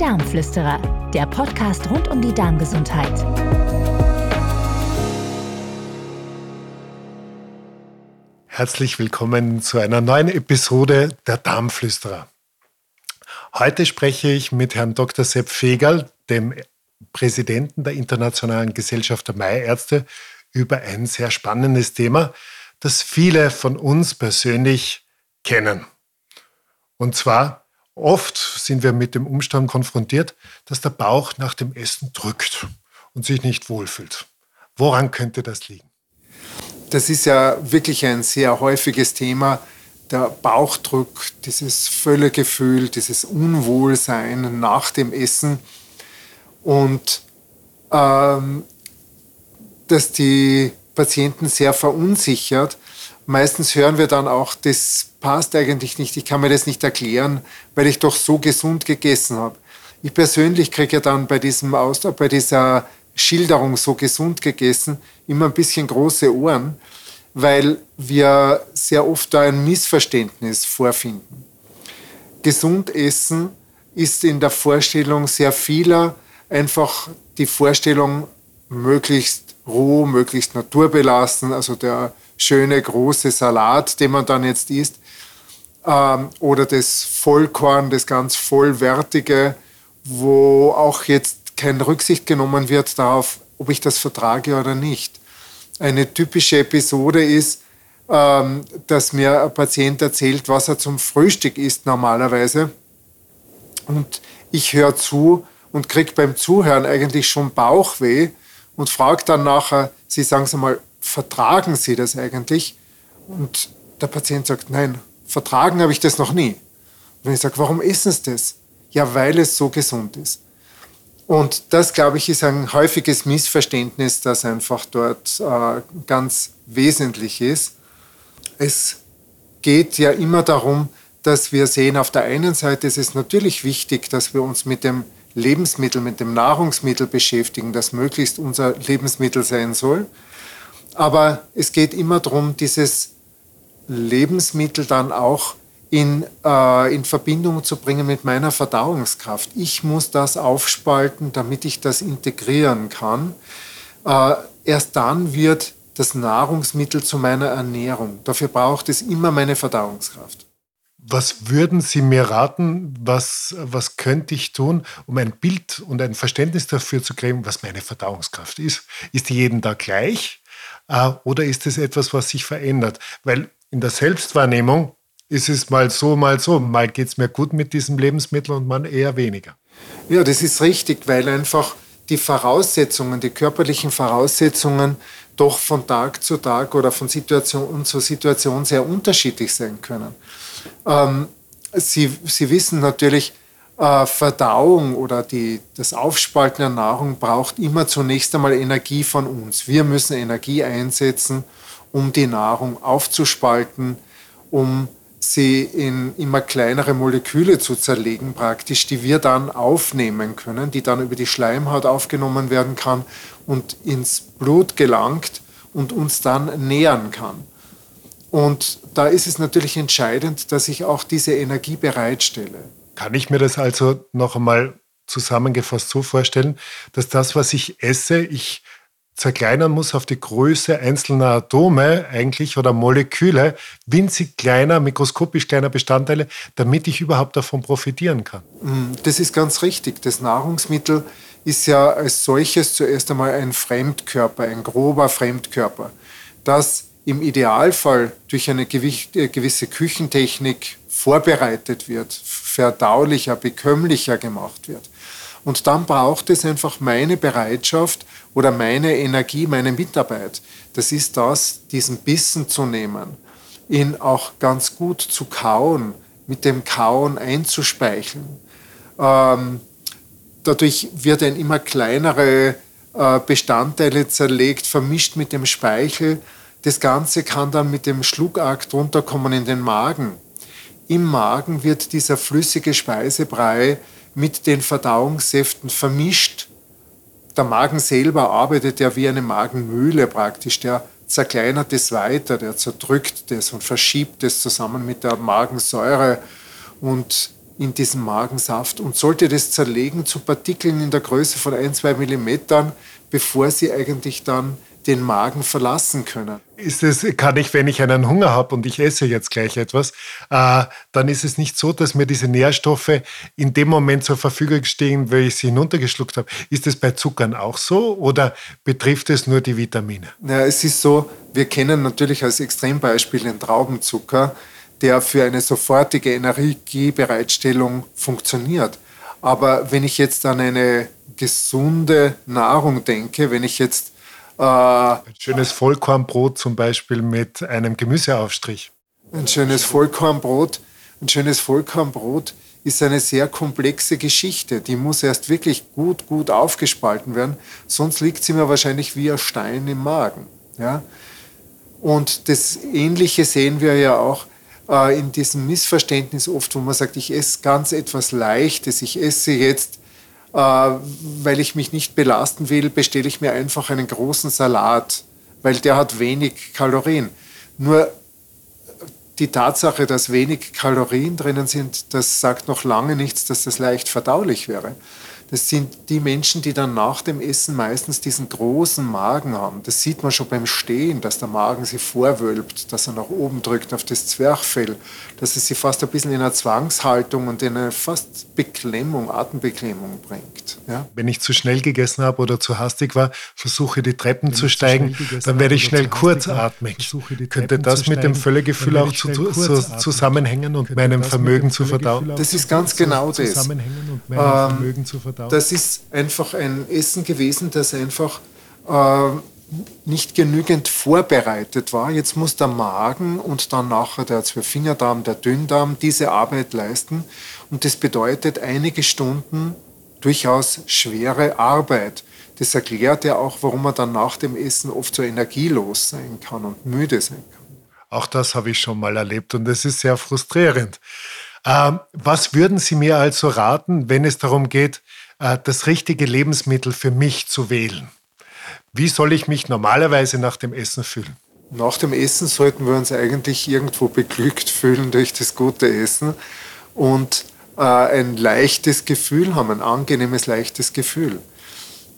Darmflüsterer, der Podcast rund um die Darmgesundheit. Herzlich willkommen zu einer neuen Episode der Darmflüsterer. Heute spreche ich mit Herrn Dr. Sepp Fegerl, dem Präsidenten der Internationalen Gesellschaft der Maiärzte, über ein sehr spannendes Thema, das viele von uns persönlich kennen. Und zwar, oft sind wir mit dem Umstand konfrontiert, dass der Bauch nach dem Essen drückt und sich nicht wohlfühlt. Woran könnte das liegen? Das ist ja wirklich ein sehr häufiges Thema. Der Bauchdruck, dieses Völlegefühl, dieses Unwohlsein nach dem Essen und ähm, dass die Patienten sehr verunsichert. Meistens hören wir dann auch, das passt eigentlich nicht, ich kann mir das nicht erklären, weil ich doch so gesund gegessen habe. Ich persönlich kriege ja dann bei, diesem Ausdruck, bei dieser Schilderung so gesund gegessen immer ein bisschen große Ohren, weil wir sehr oft da ein Missverständnis vorfinden. Gesund essen ist in der Vorstellung sehr vieler einfach die Vorstellung, möglichst roh, möglichst naturbelassen, also der schöne große Salat, den man dann jetzt isst, ähm, oder das Vollkorn, das ganz vollwertige, wo auch jetzt keine Rücksicht genommen wird darauf, ob ich das vertrage oder nicht. Eine typische Episode ist, ähm, dass mir ein Patient erzählt, was er zum Frühstück isst normalerweise. Und ich höre zu und kriege beim Zuhören eigentlich schon Bauchweh und frage dann nachher, Sie sagen Sie mal, vertragen Sie das eigentlich? Und der Patient sagt, nein, vertragen habe ich das noch nie. Und ich sage, warum essen Sie das? Ja, weil es so gesund ist. Und das, glaube ich, ist ein häufiges Missverständnis, das einfach dort äh, ganz wesentlich ist. Es geht ja immer darum, dass wir sehen, auf der einen Seite ist es natürlich wichtig, dass wir uns mit dem Lebensmittel, mit dem Nahrungsmittel beschäftigen, das möglichst unser Lebensmittel sein soll. Aber es geht immer darum, dieses Lebensmittel dann auch in, äh, in Verbindung zu bringen mit meiner Verdauungskraft. Ich muss das aufspalten, damit ich das integrieren kann. Äh, erst dann wird das Nahrungsmittel zu meiner Ernährung. Dafür braucht es immer meine Verdauungskraft. Was würden Sie mir raten, was, was könnte ich tun, um ein Bild und ein Verständnis dafür zu kriegen, was meine Verdauungskraft ist? Ist die jeden Tag gleich äh, oder ist es etwas, was sich verändert? Weil in der Selbstwahrnehmung ist es mal so, mal so. Mal geht es mir gut mit diesem Lebensmittel und mal eher weniger. Ja, das ist richtig, weil einfach die Voraussetzungen, die körperlichen Voraussetzungen doch von Tag zu Tag oder von Situation zu Situation sehr unterschiedlich sein können. Ähm, Sie, Sie wissen natürlich, äh, Verdauung oder die, das Aufspalten der Nahrung braucht immer zunächst einmal Energie von uns. Wir müssen Energie einsetzen, um die Nahrung aufzuspalten, um sie in immer kleinere Moleküle zu zerlegen, praktisch, die wir dann aufnehmen können, die dann über die Schleimhaut aufgenommen werden kann und ins Blut gelangt und uns dann nähern kann. Und da ist es natürlich entscheidend, dass ich auch diese Energie bereitstelle. Kann ich mir das also noch einmal zusammengefasst so vorstellen, dass das, was ich esse, ich zerkleinern muss auf die Größe einzelner Atome eigentlich oder Moleküle, winzig kleiner, mikroskopisch kleiner Bestandteile, damit ich überhaupt davon profitieren kann. Mm, das ist ganz richtig. Das Nahrungsmittel ist ja als solches zuerst einmal ein Fremdkörper, ein grober Fremdkörper, das im Idealfall durch eine äh, gewisse Küchentechnik vorbereitet wird, verdaulicher, bekömmlicher gemacht wird. Und dann braucht es einfach meine Bereitschaft oder meine Energie, meine Mitarbeit. Das ist das, diesen Bissen zu nehmen, ihn auch ganz gut zu kauen, mit dem Kauen einzuspeicheln. Ähm, dadurch wird ein immer kleinere äh, Bestandteile zerlegt, vermischt mit dem Speichel das Ganze kann dann mit dem Schluckakt runterkommen in den Magen. Im Magen wird dieser flüssige Speisebrei mit den Verdauungssäften vermischt. Der Magen selber arbeitet ja wie eine Magenmühle praktisch. Der zerkleinert es weiter, der zerdrückt es und verschiebt es zusammen mit der Magensäure. Und in diesem Magensaft und sollte das zerlegen zu Partikeln in der Größe von ein, zwei Millimetern, bevor sie eigentlich dann den Magen verlassen können. Ist es, kann ich, wenn ich einen Hunger habe und ich esse jetzt gleich etwas, äh, dann ist es nicht so, dass mir diese Nährstoffe in dem Moment zur Verfügung stehen, weil ich sie hinuntergeschluckt habe. Ist es bei Zuckern auch so oder betrifft es nur die Vitamine? Ja, es ist so, wir kennen natürlich als Extrembeispiel den Traubenzucker, der für eine sofortige Energiebereitstellung funktioniert. Aber wenn ich jetzt an eine gesunde Nahrung denke, wenn ich jetzt ein schönes Vollkornbrot zum Beispiel mit einem Gemüseaufstrich. Ein schönes Vollkornbrot, ein schönes Vollkornbrot ist eine sehr komplexe Geschichte. Die muss erst wirklich gut, gut aufgespalten werden, sonst liegt sie mir wahrscheinlich wie ein Stein im Magen. Ja? Und das Ähnliche sehen wir ja auch äh, in diesem Missverständnis oft, wo man sagt, ich esse ganz etwas Leichtes, ich esse jetzt äh, weil ich mich nicht belasten will, bestelle ich mir einfach einen großen Salat, weil der hat wenig Kalorien. Nur die Tatsache, dass wenig Kalorien drinnen sind, das sagt noch lange nichts, dass das leicht verdaulich wäre. Das sind die Menschen, die dann nach dem Essen meistens diesen großen Magen haben. Das sieht man schon beim Stehen, dass der Magen sich vorwölbt, dass er nach oben drückt auf das Zwerchfell, dass es sie fast ein bisschen in eine Zwangshaltung und in eine fast Beklemmung, Atembeklemmung bringt. Ja? Wenn ich zu schnell gegessen habe oder zu hastig war, versuche die Treppen Wenn zu steigen, dann werde ich schnell kurzatmig. Könnte das mit dem Völlegefühl auch zu, zu, zusammenhängen und meinem Vermögen zu verdauen? Das ist ganz genau das. Ähm, das ist einfach ein Essen gewesen, das einfach äh, nicht genügend vorbereitet war. Jetzt muss der Magen und dann nachher der Zwölffingerdarm, der Dünndarm diese Arbeit leisten. Und das bedeutet einige Stunden durchaus schwere Arbeit. Das erklärt ja auch, warum man dann nach dem Essen oft so energielos sein kann und müde sein kann. Auch das habe ich schon mal erlebt und es ist sehr frustrierend. Ähm, was würden Sie mir also raten, wenn es darum geht, das richtige Lebensmittel für mich zu wählen? Wie soll ich mich normalerweise nach dem Essen fühlen? Nach dem Essen sollten wir uns eigentlich irgendwo beglückt fühlen durch das gute Essen und äh, ein leichtes Gefühl haben, ein angenehmes, leichtes Gefühl.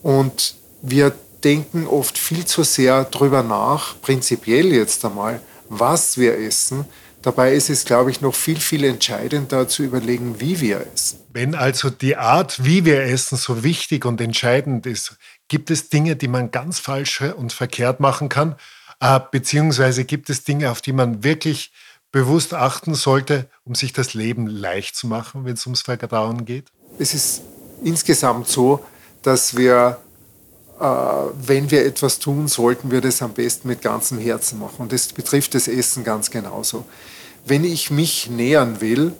Und wir denken oft viel zu sehr darüber nach, prinzipiell jetzt einmal, was wir essen, Dabei ist es, glaube ich, noch viel, viel entscheidender zu überlegen, wie wir essen. Wenn also die Art, wie wir essen, so wichtig und entscheidend ist, gibt es Dinge, die man ganz falsch und verkehrt machen kann? Äh, beziehungsweise gibt es Dinge, auf die man wirklich bewusst achten sollte, um sich das Leben leicht zu machen, wenn es ums Verdauen geht? Es ist insgesamt so, dass wir, wenn wir etwas tun, sollten wir das am besten mit ganzem Herzen machen. Und das betrifft das Essen ganz genauso wenn ich mich nähern will,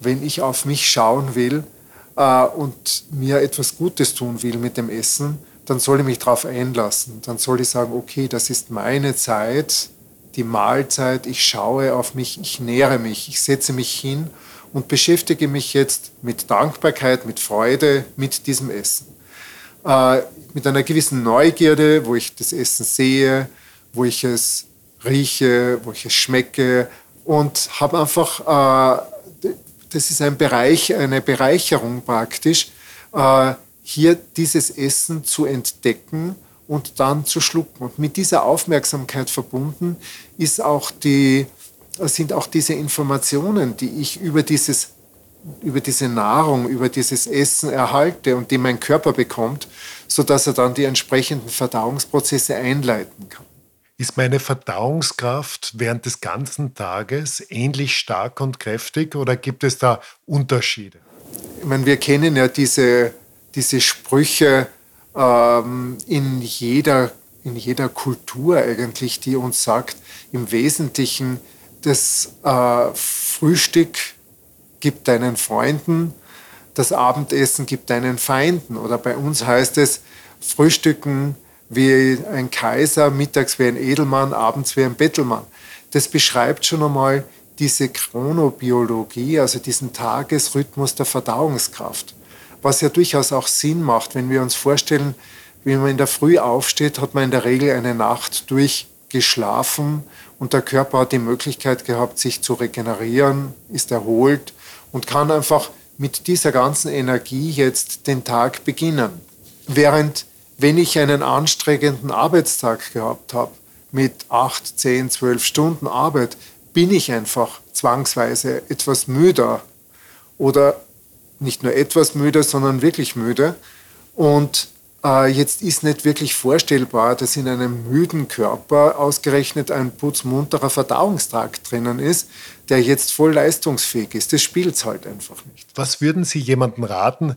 wenn ich auf mich schauen will äh, und mir etwas Gutes tun will mit dem Essen, dann soll ich mich darauf einlassen. Dann soll ich sagen, okay, das ist meine Zeit, die Mahlzeit, ich schaue auf mich, ich nähere mich, ich setze mich hin und beschäftige mich jetzt mit Dankbarkeit, mit Freude mit diesem Essen. Mit einer gewissen Neugierde, wo ich das Essen sehe, wo ich es rieche, wo ich es schmecke, und habe einfach, äh, das ist ein Bereich, eine Bereicherung praktisch, äh, hier dieses Essen zu entdecken und dann zu schlucken. Und mit dieser Aufmerksamkeit verbunden ist auch die, sind auch diese Informationen, die ich über dieses über diese Nahrung, über dieses Essen erhalte und die mein Körper bekommt, sodass er dann die entsprechenden Verdauungsprozesse einleiten kann. Ist meine Verdauungskraft während des ganzen Tages ähnlich stark und kräftig oder gibt es da Unterschiede? Ich meine, wir kennen ja diese, diese Sprüche ähm, in, jeder, in jeder Kultur eigentlich, die uns sagt, im Wesentlichen, das äh, Frühstück gibt deinen Freunden, das Abendessen gibt deinen Feinden. Oder bei uns heißt es, Frühstücken wie ein Kaiser, mittags wie ein Edelmann, abends wie ein Bettelmann. Das beschreibt schon einmal diese Chronobiologie, also diesen Tagesrhythmus der Verdauungskraft. Was ja durchaus auch Sinn macht, wenn wir uns vorstellen, wenn man in der Früh aufsteht, hat man in der Regel eine Nacht durchgeschlafen und der Körper hat die Möglichkeit gehabt, sich zu regenerieren, ist erholt und kann einfach mit dieser ganzen Energie jetzt den Tag beginnen. Während wenn ich einen anstrengenden Arbeitstag gehabt habe, mit 8, 10, 12 Stunden Arbeit, bin ich einfach zwangsweise etwas müder oder nicht nur etwas müde, sondern wirklich müde. Und äh, jetzt ist nicht wirklich vorstellbar, dass in einem müden Körper ausgerechnet ein putzmunterer Verdauungstrakt drinnen ist, der jetzt voll leistungsfähig ist. Das spielt es halt einfach nicht. Was würden Sie jemandem raten,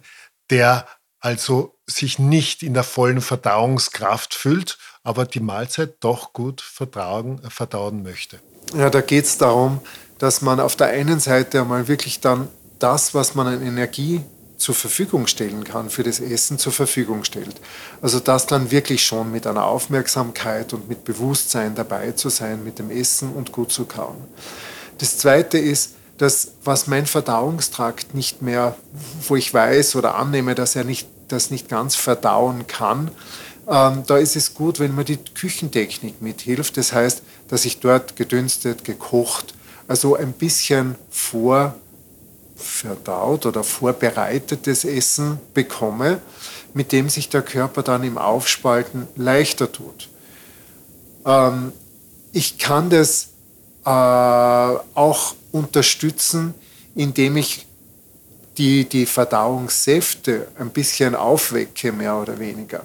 der also sich nicht in der vollen Verdauungskraft fühlt, aber die Mahlzeit doch gut verdauen, verdauen möchte? Ja, da geht es darum, dass man auf der einen Seite einmal wirklich dann das, was man an Energie zur Verfügung stellen kann für das Essen, zur Verfügung stellt. Also das dann wirklich schon mit einer Aufmerksamkeit und mit Bewusstsein dabei zu sein, mit dem Essen und gut zu kauen. Das Zweite ist, dass was mein Verdauungstrakt nicht mehr, wo ich weiß oder annehme, dass er nicht, das nicht ganz verdauen kann, ähm, da ist es gut, wenn man die Küchentechnik mithilft. Das heißt, dass ich dort gedünstet, gekocht, also ein bisschen vor verdaut oder vorbereitetes Essen bekomme, mit dem sich der Körper dann im Aufspalten leichter tut. Ähm, ich kann das äh, auch unterstützen, indem ich die, die Verdauungssäfte ein bisschen aufwecke, mehr oder weniger.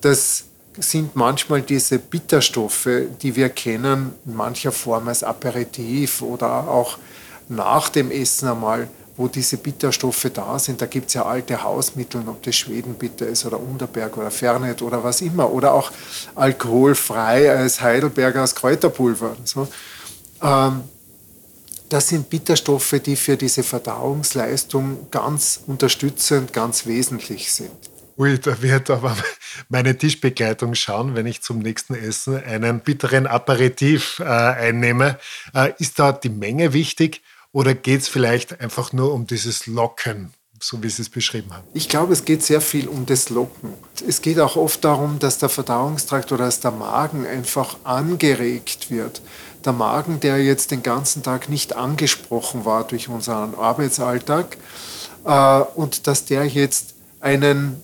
Das sind manchmal diese Bitterstoffe, die wir kennen, in mancher Form als Aperitif oder auch nach dem Essen einmal wo diese Bitterstoffe da sind. Da gibt es ja alte Hausmittel, ob das Schwedenbitter ist oder Unterberg oder Fernet oder was immer. Oder auch alkoholfrei als Heidelberger als Kräuterpulver. So. Ähm, das sind Bitterstoffe, die für diese Verdauungsleistung ganz unterstützend, ganz wesentlich sind. Ui, da wird aber meine Tischbegleitung schauen, wenn ich zum nächsten Essen einen bitteren Aperitif äh, einnehme. Äh, ist da die Menge wichtig oder geht es vielleicht einfach nur um dieses Locken, so wie Sie es beschrieben haben? Ich glaube, es geht sehr viel um das Locken. Es geht auch oft darum, dass der Verdauungstrakt oder dass der Magen einfach angeregt wird. Der Magen, der jetzt den ganzen Tag nicht angesprochen war durch unseren Arbeitsalltag äh, und dass der jetzt einen,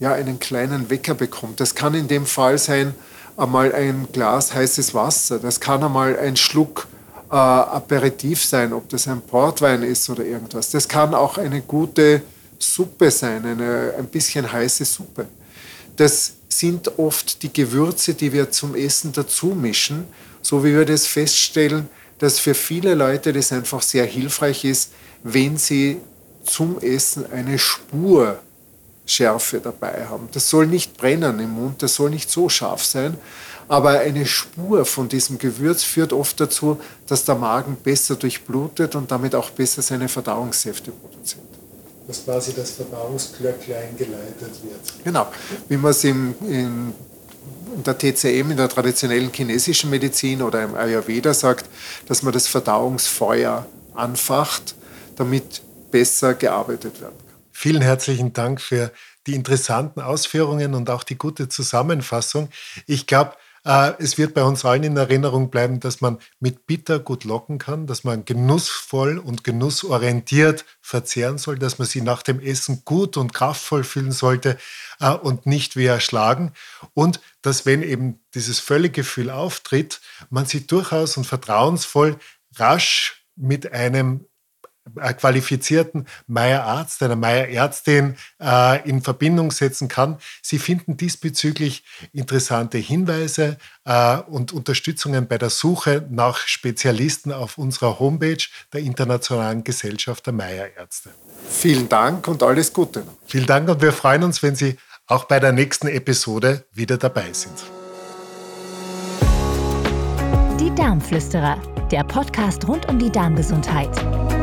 ja, einen kleinen Wecker bekommt. Das kann in dem Fall sein, einmal ein Glas heißes Wasser, das kann einmal ein Schluck äh, Aperitif sein, ob das ein Portwein ist oder irgendwas. Das kann auch eine gute Suppe sein, eine ein bisschen heiße Suppe. Das sind oft die Gewürze, die wir zum Essen dazu mischen, so wie wir das feststellen, dass für viele Leute das einfach sehr hilfreich ist, wenn sie zum Essen eine Spur Schärfe dabei haben. Das soll nicht brennen im Mund, das soll nicht so scharf sein, aber eine Spur von diesem Gewürz führt oft dazu, dass der Magen besser durchblutet und damit auch besser seine Verdauungssäfte produziert. Dass quasi das Verdauungsglöcklein geleitet wird. Genau, wie man es im, in, in der TCM, in der traditionellen chinesischen Medizin oder im Ayurveda sagt, dass man das Verdauungsfeuer anfacht, damit besser gearbeitet werden kann. Vielen herzlichen Dank für die interessanten Ausführungen und auch die gute Zusammenfassung. Ich glaube, es wird bei uns allen in Erinnerung bleiben, dass man mit Bitter gut locken kann, dass man genussvoll und genussorientiert verzehren soll, dass man sich nach dem Essen gut und kraftvoll fühlen sollte äh, und nicht wie erschlagen. Und dass, wenn eben dieses Völlegefühl auftritt, man sich durchaus und vertrauensvoll rasch mit einem qualifizierten Meier-Arzt, einer Meier-Ärztin äh, in Verbindung setzen kann. Sie finden diesbezüglich interessante Hinweise äh, und Unterstützungen bei der Suche nach Spezialisten auf unserer Homepage der Internationalen Gesellschaft der Meier-Ärzte. Vielen Dank und alles Gute. Vielen Dank und wir freuen uns, wenn Sie auch bei der nächsten Episode wieder dabei sind. Die Darmflüsterer, der Podcast rund um die Darmgesundheit.